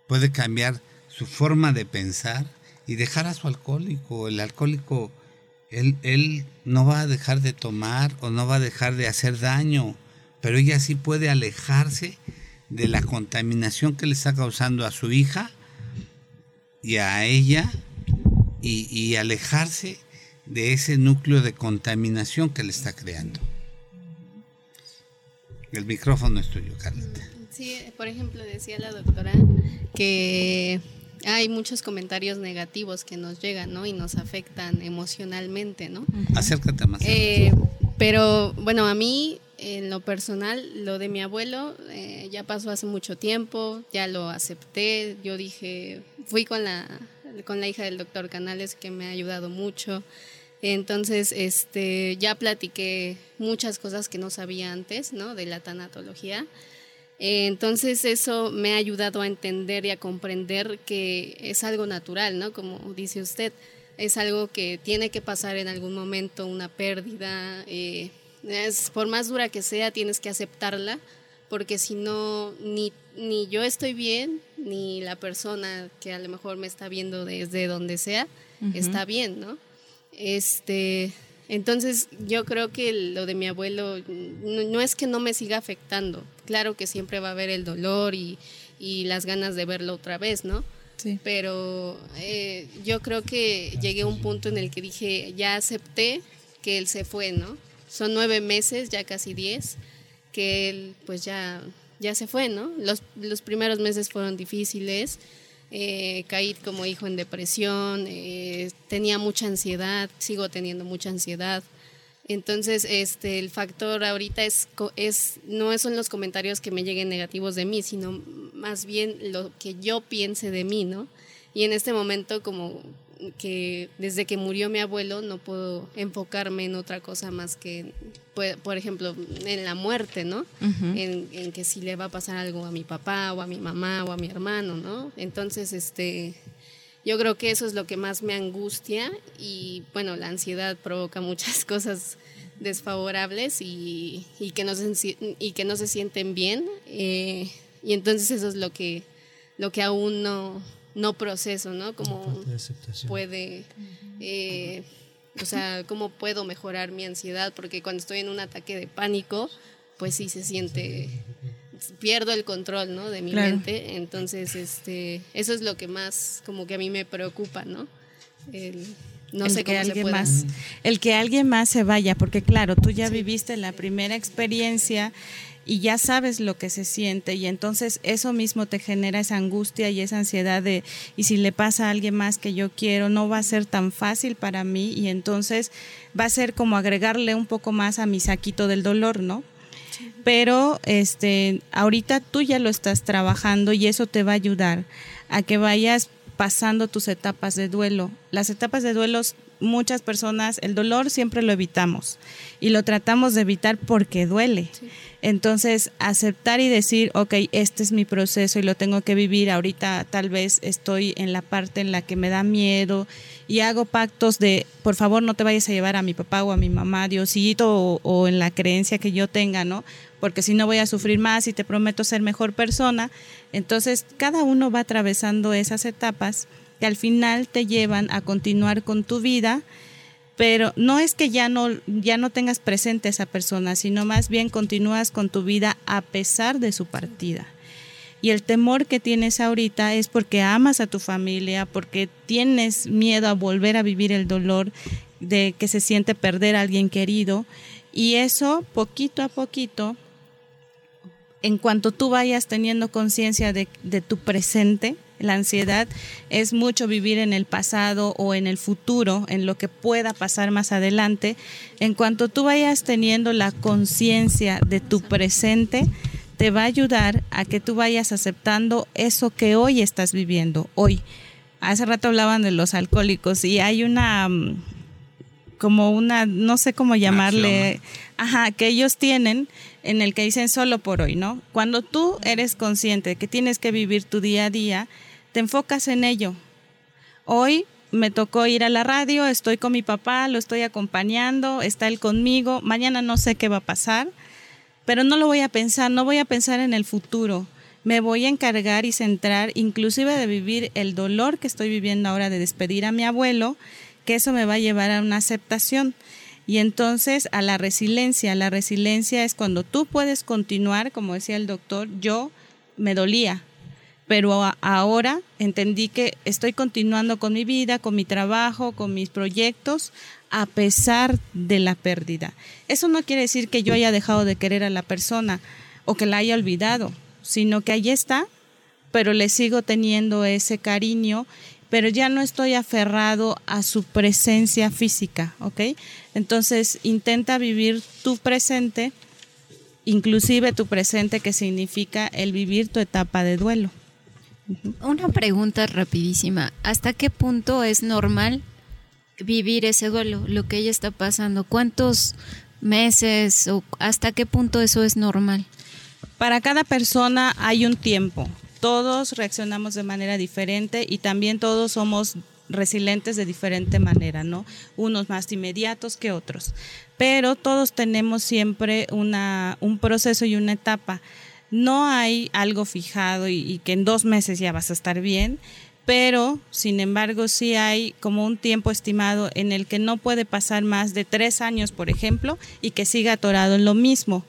puede cambiar su forma de pensar y dejar a su alcohólico. El alcohólico, él, él no va a dejar de tomar o no va a dejar de hacer daño, pero ella sí puede alejarse de la contaminación que le está causando a su hija y a ella y, y alejarse de ese núcleo de contaminación que le está creando. El micrófono es tuyo, Carlita. Sí, por ejemplo, decía la doctora que hay muchos comentarios negativos que nos llegan, ¿no? Y nos afectan emocionalmente, ¿no? Acércate más. Eh, pero bueno, a mí, en lo personal, lo de mi abuelo eh, ya pasó hace mucho tiempo, ya lo acepté. Yo dije, fui con la, con la hija del doctor Canales que me ha ayudado mucho. Entonces, este, ya platiqué muchas cosas que no sabía antes, ¿no? De la tanatología. Eh, Entonces eso me ha ayudado a entender y a comprender que es algo natural, ¿no? Como dice usted, es algo que tiene que pasar en algún momento, una pérdida. eh, es, por más dura que sea, tienes que aceptarla, porque si no, ni, ni yo estoy bien, ni la persona que a lo mejor me está viendo desde donde sea, está bien, ¿no? Este, Entonces yo creo que lo de mi abuelo no, es que no me siga afectando, claro que siempre va a haber el dolor y, y las ganas de verlo otra vez, ¿no? Sí. Pero eh, yo creo que llegué a un punto en el que dije, ya acepté que él se fue, ¿no? Son nueve meses, ya casi diez, que él pues ya, ya se fue, ¿no? Los, los primeros meses fueron difíciles, eh, caí como hijo en depresión, eh, tenía mucha ansiedad, sigo teniendo mucha ansiedad. Entonces, este, el factor ahorita es, es, no son los comentarios que me lleguen negativos de mí, sino más bien lo que yo piense de mí, ¿no? Y en este momento, como que desde que murió mi abuelo no puedo enfocarme en otra cosa más que, por ejemplo, en la muerte, ¿no? en, que si le va a pasar algo a mi papá o a mi mamá o a mi hermano, ¿no? Entonces, este, yo creo que eso es lo que más me angustia y, bueno, la ansiedad provoca muchas cosas desfavorables y, que, no se, y que no se sienten bien. Eh, y entonces eso es lo que, lo que aún no no proceso, ¿no? Como puede, eh, o sea, cómo puedo mejorar mi ansiedad, porque cuando estoy en un ataque de pánico, pues sí se siente, pierdo el control, ¿no? De mi mente, entonces, este, eso es lo que más, como que a mí me preocupa, ¿no? El, no sé que alguien más el que alguien más se vaya porque claro tú ya viviste la primera experiencia y ya sabes lo que se siente y entonces eso mismo te genera esa angustia y esa ansiedad de y si le pasa a alguien más que yo quiero no va a ser tan fácil para mí y entonces va a ser como agregarle un poco más a mi saquito del dolor, ¿no? Pero este ahorita tú ya lo estás trabajando y eso te va a ayudar a que vayas pasando tus etapas de duelo. Las etapas de duelo muchas personas el dolor siempre lo evitamos y lo tratamos de evitar porque duele. Entonces, aceptar y decir, ok, este es mi proceso y lo tengo que vivir. Ahorita tal vez estoy en la parte en la que me da miedo y hago pactos de, por favor, no te vayas a llevar a mi papá o a mi mamá, Diosito, o, o en la creencia que yo tenga, ¿no? Porque si no voy a sufrir más y te prometo ser mejor persona. Entonces, cada uno va atravesando esas etapas que al final te llevan a continuar con tu vida pero no es que ya no, ya no tengas presente a esa persona, sino más bien continúas con tu vida a pesar de su partida. Y el temor que tienes ahorita es porque amas a tu familia, porque tienes miedo a volver a vivir el dolor de que se siente perder a alguien querido. Y eso, poquito a poquito, en cuanto tú vayas teniendo conciencia de, de tu presente, la ansiedad es mucho vivir en el pasado o en el futuro, en lo que pueda pasar más adelante. En cuanto tú vayas teniendo la conciencia de tu presente, te va a ayudar a que tú vayas aceptando eso que hoy estás viviendo, hoy. Hace rato hablaban de los alcohólicos y hay una mm, como una, no sé cómo llamarle, ajá, que ellos tienen en el que dicen solo por hoy, ¿no? Cuando tú eres consciente de que tienes que vivir tu día a día, te enfocas en ello. Hoy me tocó ir a la radio, estoy con mi papá, lo estoy acompañando, está él conmigo, mañana no sé qué va a pasar, pero no lo voy a pensar, no voy a pensar en el futuro. Me voy a encargar y centrar inclusive de vivir el dolor que estoy viviendo ahora de despedir a mi abuelo, que eso me va a llevar a una aceptación. Y entonces a la resiliencia, la resiliencia es cuando tú puedes continuar, como decía el doctor, yo me dolía, pero ahora entendí que estoy continuando con mi vida, con mi trabajo, con mis proyectos, a pesar de la pérdida. Eso no quiere decir que yo haya dejado de querer a la persona o que la haya olvidado, sino que ahí está, pero le sigo teniendo ese cariño, pero ya no estoy aferrado a su presencia física, ¿ok? Entonces intenta vivir tu presente, inclusive tu presente que significa el vivir tu etapa de duelo. Una pregunta rapidísima. ¿Hasta qué punto es normal vivir ese duelo, lo que ella está pasando? ¿Cuántos meses o hasta qué punto eso es normal? Para cada persona hay un tiempo. Todos reaccionamos de manera diferente y también todos somos resilientes de diferente manera, ¿no? Unos más inmediatos que otros. Pero todos tenemos siempre una, un proceso y una etapa no hay algo fijado y, que en dos meses ya vas a estar bien, pero sin embargo sí hay como un tiempo estimado en el que no puede pasar más de tres años, por ejemplo, y que siga atorado en lo mismo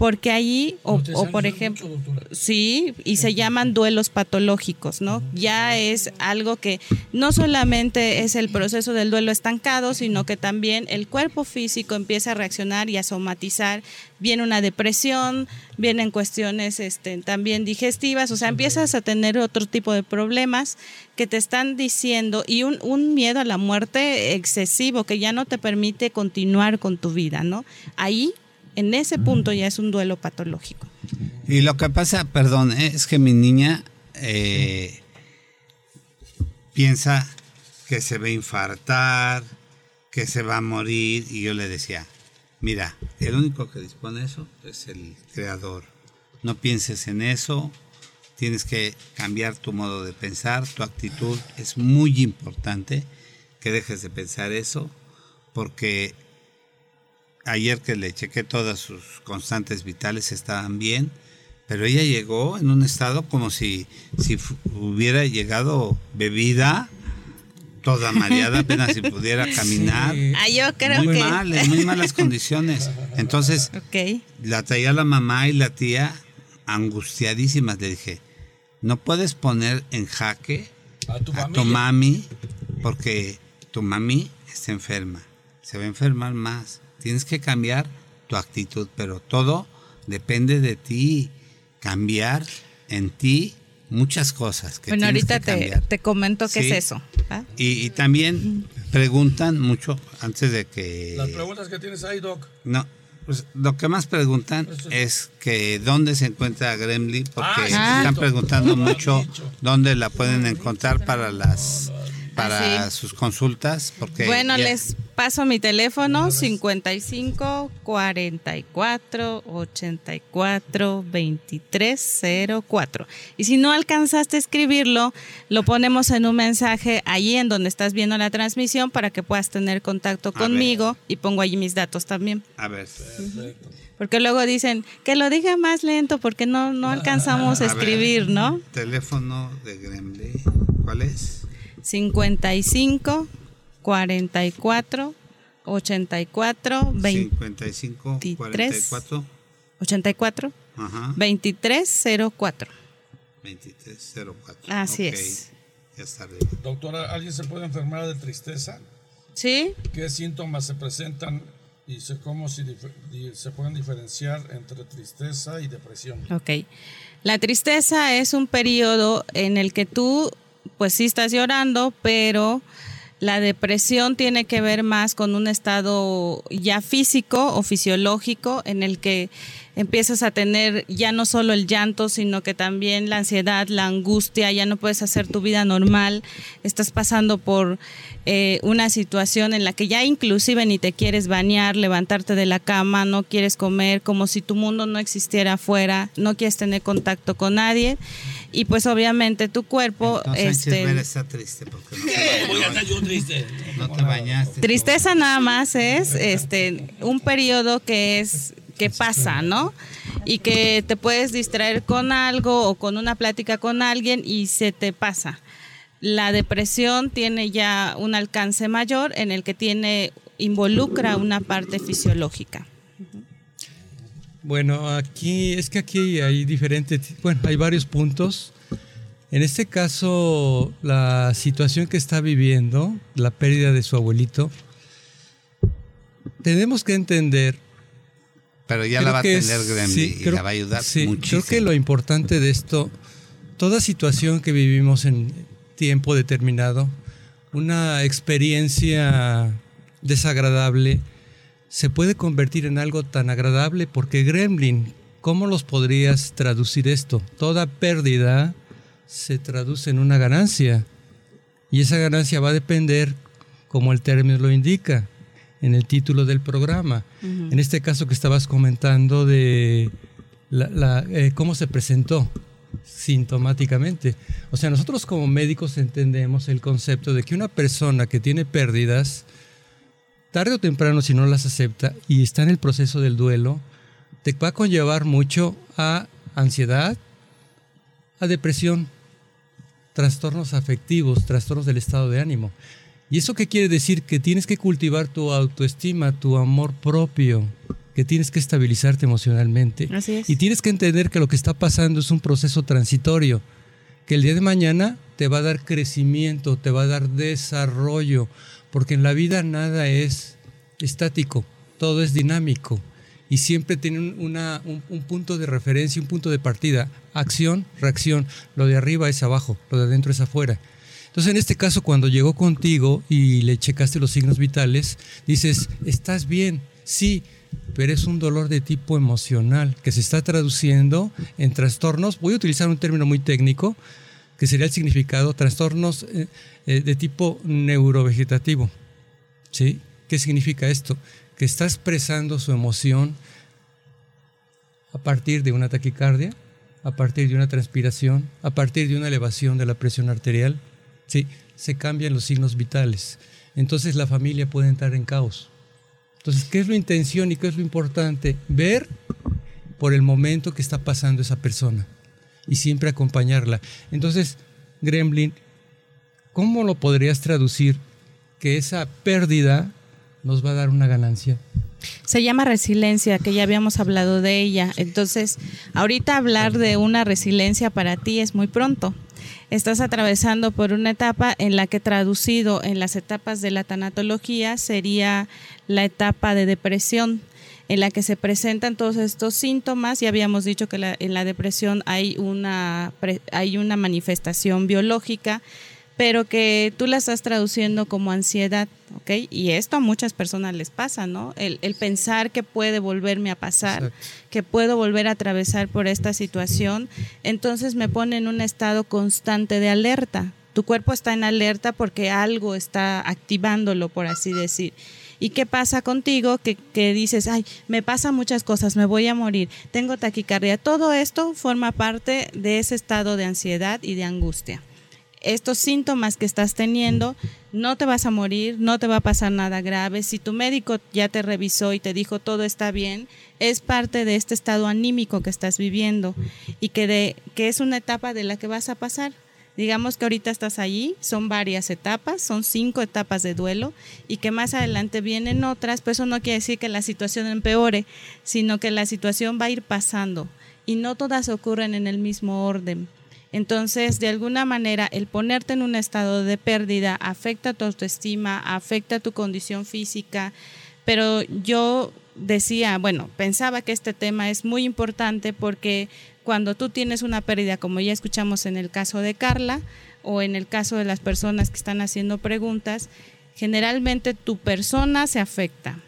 porque ahí, o, por ejemplo, sí, y se llaman duelos patológicos, ¿no? Ya es algo que no solamente es el proceso del duelo estancado, sino que también el cuerpo físico empieza a reaccionar y a somatizar. Viene una depresión, vienen cuestiones este, también digestivas, o sea, empiezas a tener otro tipo de problemas que te están diciendo y un, un miedo a la muerte excesivo que ya no te permite continuar con tu vida, ¿no? Ahí en ese punto ya es un duelo patológico. Y lo que pasa, perdón, es que mi niña eh, piensa que se va a infartar, que se va a morir, y yo le decía, mira, el único que dispone de eso es el creador. No pienses en eso, tienes que cambiar tu modo de pensar, tu actitud. Es muy importante que dejes de pensar eso, porque ayer que le chequé todas sus constantes vitales estaban bien, pero ella llegó en un estado como si, si hubiera llegado bebida, toda mareada, apenas si pudiera caminar. Ah, yo creo muy que... mal, en muy malas condiciones. Entonces, la traía la mamá y la tía angustiadísimas. Le dije, no puedes poner en jaque a tu, a tu mami porque tu mami está enferma. Se va a enfermar más. Tienes que cambiar tu actitud, pero todo depende de ti. Cambiar en ti muchas cosas. Que bueno, ahorita te, te, comento qué es eso. Y, y, también preguntan mucho antes de que... Las preguntas que tienes ahí, Doc. No, pues lo que más preguntan es que dónde se encuentra Gremlin, porque Ah, están preguntando mucho dónde la pueden encontrar para las para sí. sus consultas, porque Bueno, ya- les paso mi teléfono 55 44 84 23 04. Y si no alcanzaste a escribirlo, lo ponemos en un mensaje allí en donde estás viendo la transmisión para que puedas tener contacto conmigo y pongo allí mis datos también. a ver, Porque luego dicen que lo diga más lento porque no, no alcanzamos a A ver. escribir, ¿no? teléfono de Gremlin, ¿cuál es? 55 44 84 55 23. 44 84 ajá 2304. 2304. Así Ok, es. Ya está bien. Doctora, ¿alguien se puede enfermar de tristeza? ¿Sí? ¿Qué síntomas se presentan y se, cómo se, se pueden diferenciar entre tristeza y depresión? Ok. La tristeza es un periodo en el que tú, pues sí estás llorando, pero la depresión tiene que ver más con un estado ya físico o fisiológico en el que empiezas a tener ya no solo el llanto, sino que también la ansiedad, la angustia, ya no puedes hacer tu vida normal, estás pasando por eh, una situación en la que ya inclusive ni te quieres bañar, levantarte de la cama, no quieres comer, como si tu mundo no existiera afuera, no quieres tener contacto con nadie y pues obviamente tu cuerpo... Entonces, este, está triste porque no te, Voy a estar yo triste. no te bañaste. Tristeza nada más es este un periodo que es que pasa, ¿no? Y que te puedes distraer con algo o con una plática con alguien y se te pasa. La depresión tiene ya un alcance mayor en el que tiene involucra una parte fisiológica. Bueno, aquí es que aquí hay diferentes, bueno, hay varios puntos. En este caso, la situación que está viviendo, la pérdida de su abuelito, tenemos que entender. Pero ya la va a tener es- Gremlin sí, y creo- la va a ayudar sí, muchísimo. Creo que lo importante de esto, toda situación que vivimos en tiempo determinado, una experiencia desagradable, se puede convertir en algo tan agradable porque Gremlin, ¿cómo los podrías traducir esto? Toda pérdida se traduce en una ganancia y esa ganancia va a depender, como el término lo indica, en el título del programa. En este caso que estabas comentando de la- la, eh, cómo se presentó sintomáticamente. O sea, nosotros como médicos entendemos el concepto de que una persona que tiene pérdidas, tarde o temprano, si no las acepta y está en el proceso del duelo, te va a conllevar mucho a ansiedad, a depresión. trastornos afectivos, trastornos del estado de ánimo. ¿Y eso qué quiere decir? Que tienes que cultivar tu autoestima, tu amor propio, que tienes que estabilizarte emocionalmente. Así es. Y tienes que entender que lo que está pasando es un proceso transitorio, que el día de mañana te va a dar crecimiento, te va a dar desarrollo, porque en la vida nada es estático, todo es dinámico y siempre tiene un, un, un punto de referencia, un punto de partida, acción, reacción, lo de arriba es abajo, lo de adentro es afuera. Entonces, en este caso, cuando llegó contigo y le checaste los signos vitales, dices, estás bien, sí, pero es un dolor de tipo emocional que se está traduciendo en trastornos, voy a utilizar un término muy técnico, que sería el significado, trastornos eh, de tipo neurovegetativo. ¿Sí? ¿Qué significa esto? Que está expresando su emoción a partir de una taquicardia, a partir de una transpiración, a partir de una elevación de la presión arterial. Sí, se cambian los signos vitales. Entonces la familia puede entrar en caos. Entonces, ¿qué es la intención y qué es lo importante? Ver por el momento que está pasando esa persona y siempre acompañarla. Entonces, Gremlin, ¿cómo lo podrías traducir que esa pérdida nos va a dar una ganancia? Se llama resiliencia, que ya habíamos hablado de ella. Entonces, ahorita hablar de una resiliencia para ti es muy pronto. Estás atravesando por una etapa en la que traducido en las etapas de la tanatología sería la etapa de depresión, en la que se presentan todos estos síntomas. Ya habíamos dicho que la, en la depresión hay una, hay una manifestación biológica pero que tú la estás traduciendo como ansiedad, ¿ok? Y esto a muchas personas les pasa, ¿no? El, el pensar que puede volverme a pasar, Exacto. que puedo volver a atravesar por esta situación, entonces me pone en un estado constante de alerta. Tu cuerpo está en alerta porque algo está activándolo, por así decir. ¿Y qué pasa contigo? Que, que, dices, ay, me pasan muchas cosas, me voy a morir, tengo taquicardia. Todo esto forma parte de ese estado de ansiedad y de angustia estos síntomas que estás teniendo, no te vas a morir, no te va a pasar nada grave. Si tu médico ya te revisó y te dijo todo está bien, es parte de este estado anímico que estás viviendo y que, de, que es una etapa de la que vas a pasar. Digamos que ahorita estás allí, son varias etapas, son cinco etapas de duelo y que más adelante vienen otras, pues eso no quiere decir que la situación empeore, sino que la situación va a ir pasando y no todas ocurren en el mismo orden. Entonces, de alguna manera, el ponerte en un estado de pérdida afecta tu autoestima, afecta tu condición física, pero yo decía, bueno, pensaba que este tema es muy importante porque cuando tú tienes una pérdida, como ya escuchamos en el caso de Carla o en el caso de las personas que están haciendo preguntas, generalmente tu persona se afecta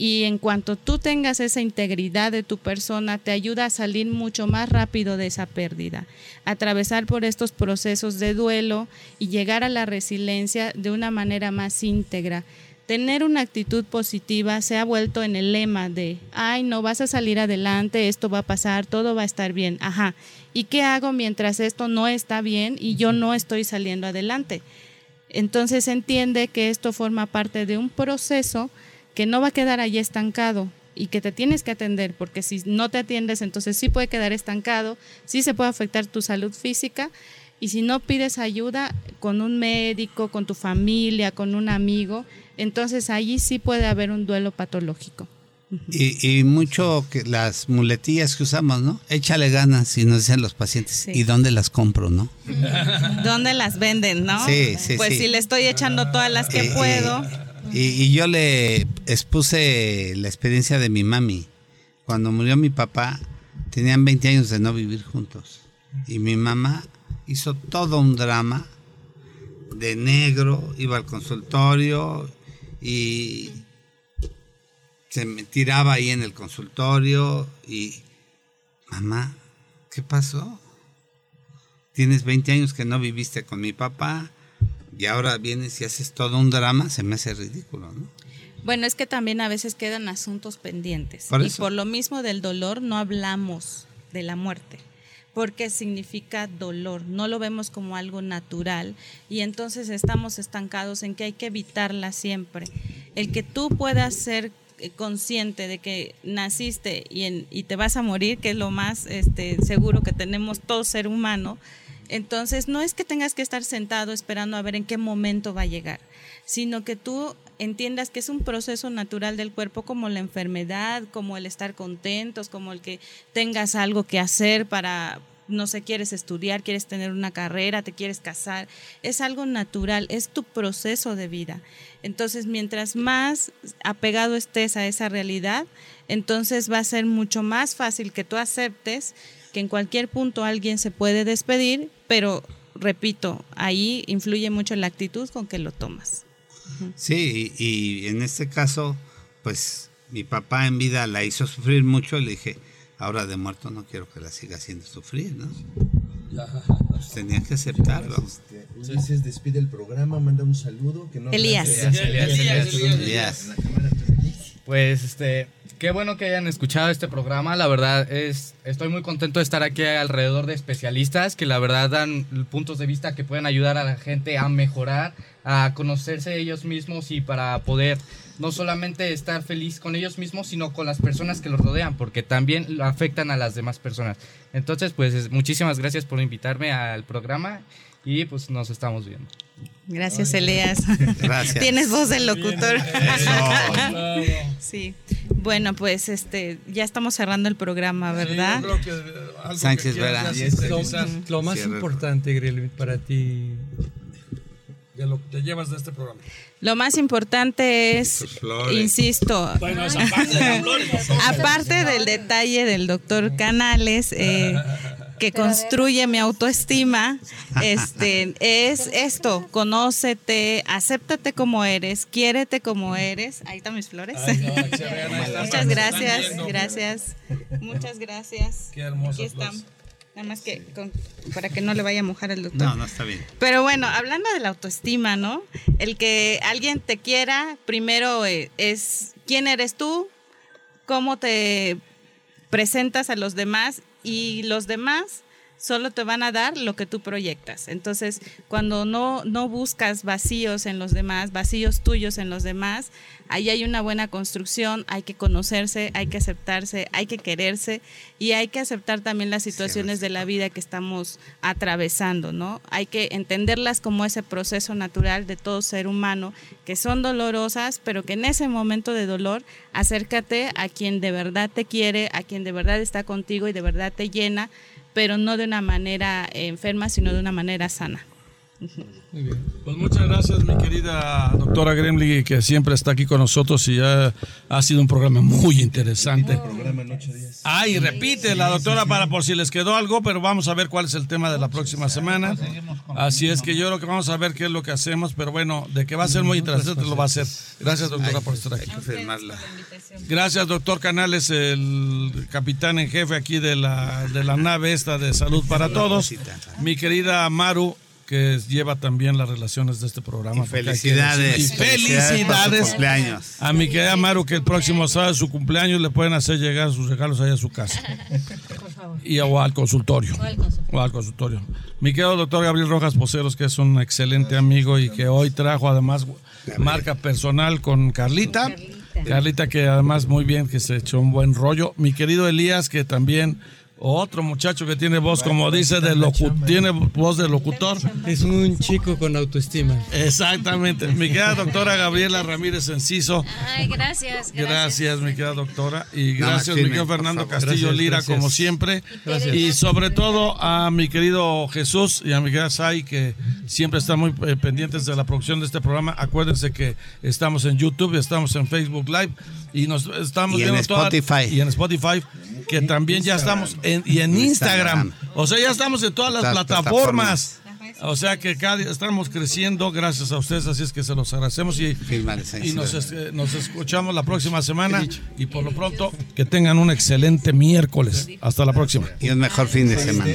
y en cuanto tú tengas esa integridad de tu persona, te ayuda a salir mucho más rápido de esa pérdida, atravesar por estos procesos de duelo y llegar a la resiliencia de una manera más íntegra. Tener una actitud positiva se ha vuelto en el lema de, ay, no vas a salir adelante, esto va a pasar, todo va a estar bien. Ajá, ¿y qué hago mientras esto no está bien y yo no estoy saliendo adelante? Entonces entiende que esto forma parte de un proceso que no va a quedar allí estancado y que te tienes que atender, porque si no te atiendes, entonces sí puede quedar estancado, sí se puede afectar tu salud física, y si no pides ayuda con un médico, con tu familia, con un amigo, entonces allí sí puede haber un duelo patológico. Y, y, mucho que las muletillas que usamos, ¿no? Échale ganas, si nos dicen los pacientes. Sí. ¿Y dónde las compro, no? ¿Dónde las venden, no? Sí, sí. Pues si le estoy echando todas las que Eh, puedo. Y, yo le expuse la experiencia de mi mami. Cuando murió mi papá, tenían 20 años de no vivir juntos. Y mi mamá hizo todo un drama de negro, iba al consultorio y se me tiraba ahí en el consultorio y, mamá, ¿qué pasó? Tienes 20 años que no viviste con mi papá y ahora vienes y haces todo un drama, se me hace ridículo, ¿no? Bueno, es que también a veces quedan asuntos pendientes. Por y por lo mismo del dolor no hablamos de la muerte, porque significa dolor, no lo vemos como algo natural y entonces estamos estancados en que hay que evitarla siempre. El que tú puedas ser eh, consciente de que naciste y, en, y te vas a morir, que es lo más este, seguro que tenemos todo ser humano, Entonces, no es que tengas que estar sentado esperando a ver en qué momento va a llegar, sino que tú entiendas que es un proceso natural del cuerpo como la enfermedad, como el estar contentos, como el que tengas algo que hacer para, no sé, quieres estudiar, quieres tener una carrera, te quieres casar, es algo natural, es tu proceso de vida. Entonces, mientras más apegado estés a esa realidad, entonces va a ser mucho más fácil que tú aceptes que en cualquier punto alguien se puede despedir, pero repito, ahí influye mucho la actitud con que lo tomas. Sí, y, y en este caso, pues mi papá en vida la hizo sufrir mucho, le dije, ahora de muerto no quiero que la siga haciendo sufrir, ¿no? Pues tenía que aceptarlo. Este, Ulises despide el programa, manda un saludo. Que no Elías. Elías, Elías, Elías. Pues este, qué bueno que hayan escuchado este programa. La verdad es, estoy muy contento de estar aquí alrededor de especialistas que la verdad dan puntos de vista que pueden ayudar a la gente a mejorar, a conocerse ellos mismos y para poder no solamente estar feliz con ellos mismos, sino con las personas que los rodean, porque también afectan a las demás personas. Entonces, pues muchísimas gracias por invitarme al programa y pues nos estamos viendo. Gracias, Eleas. Gracias. Tienes voz del locutor. Sí. Bueno, pues este, ya estamos cerrando el programa, ¿verdad? Sí, yo creo que, algo Sánchez Vera. Lo, lo más Cierre. importante, Grelvin, para ti, de lo que te llevas de este programa. Lo más importante es, insisto, Bueno, esa parte de flores, aparte del detalle del doctor Canales, eh, que construye mi autoestima, este, es esto, conócete, acéptate como eres, quiérete como eres. Ahí están mis flores. Ay, no, Muchas gracias, viendo. gracias, muchas gracias. Qué hermosas Aquí están. Nada más que con- para que no le vaya a mojar el doctor. No, no está bien. Pero bueno, hablando de la autoestima, ¿no? El que alguien te quiera, primero eh, es quién eres tú, cómo te presentas a los demás y los demás solo te van a dar lo que tú proyectas. Entonces, cuando no, no buscas vacíos en los demás, vacíos tuyos en los demás, ahí hay una buena construcción, hay que conocerse, hay que aceptarse, hay que quererse y hay que aceptar también las situaciones de la vida que estamos atravesando, ¿no? Hay que entenderlas como ese proceso natural de todo ser humano, que son dolorosas, pero que en ese momento de dolor, acércate a quien de verdad te quiere, a quien de verdad está contigo y de verdad te llena, pero no de una manera enferma, sino de una manera sana. Muy bien. Pues muchas gracias, mi querida doctora Gremley, que siempre está aquí con nosotros y ya ha sido un programa muy interesante. Ay, repite la doctora para por si les quedó algo, pero vamos a ver cuál es el tema de la próxima semana. Así es que yo creo que vamos a ver qué es lo que hacemos, pero bueno, de que va a ser muy interesante lo va a hacer. Gracias, doctora, por estar aquí. Gracias, doctor Canales, el capitán en jefe aquí de la, de la nave esta de Salud para Todos. Mi querida Maru, que lleva también las relaciones de este programa. Y felicidades. Y por felicidades. cumpleaños. A mi querida Maru, que el próximo sábado es su cumpleaños, le pueden hacer llegar sus regalos allá a su casa. Y o al consultorio. O al consultorio. Mi querido doctor Gabriel Rojas Poceros, que es un excelente amigo y que hoy trajo además marca personal con Carlita. Carlita, que además muy bien, que se echó un buen rollo. Mi querido Elías, que también otro muchacho que tiene voz, como dice, de locu tiene voz de locutor. Es un chico con autoestima. Exactamente. Mi querida doctora Gabriela Ramírez Enciso. Ay, gracias. Gracias, mi querida doctora. Y gracias, mi querido Fernando favor. Castillo Gracias, Lira, gracias. como siempre. Gracias. Y sobre todo a mi querido Jesús y a mi querida Sai, que siempre están muy eh, pendientes de la producción de este programa. Acuérdense que estamos en YouTube, estamos en Facebook Live y nos estamos Y en viendo toda- Spotify. y en Spotify, que también ya estamos en, y en Instagram. Instagram. O sea, ya estamos en todas las plataformas. O sea que cada estamos creciendo gracias a ustedes, así es que se los agradecemos y, y nos, Vera. es- nos escuchamos la próxima semana y por lo pronto que tengan un excelente miércoles. Hasta la próxima. Y un mejor fin de semana.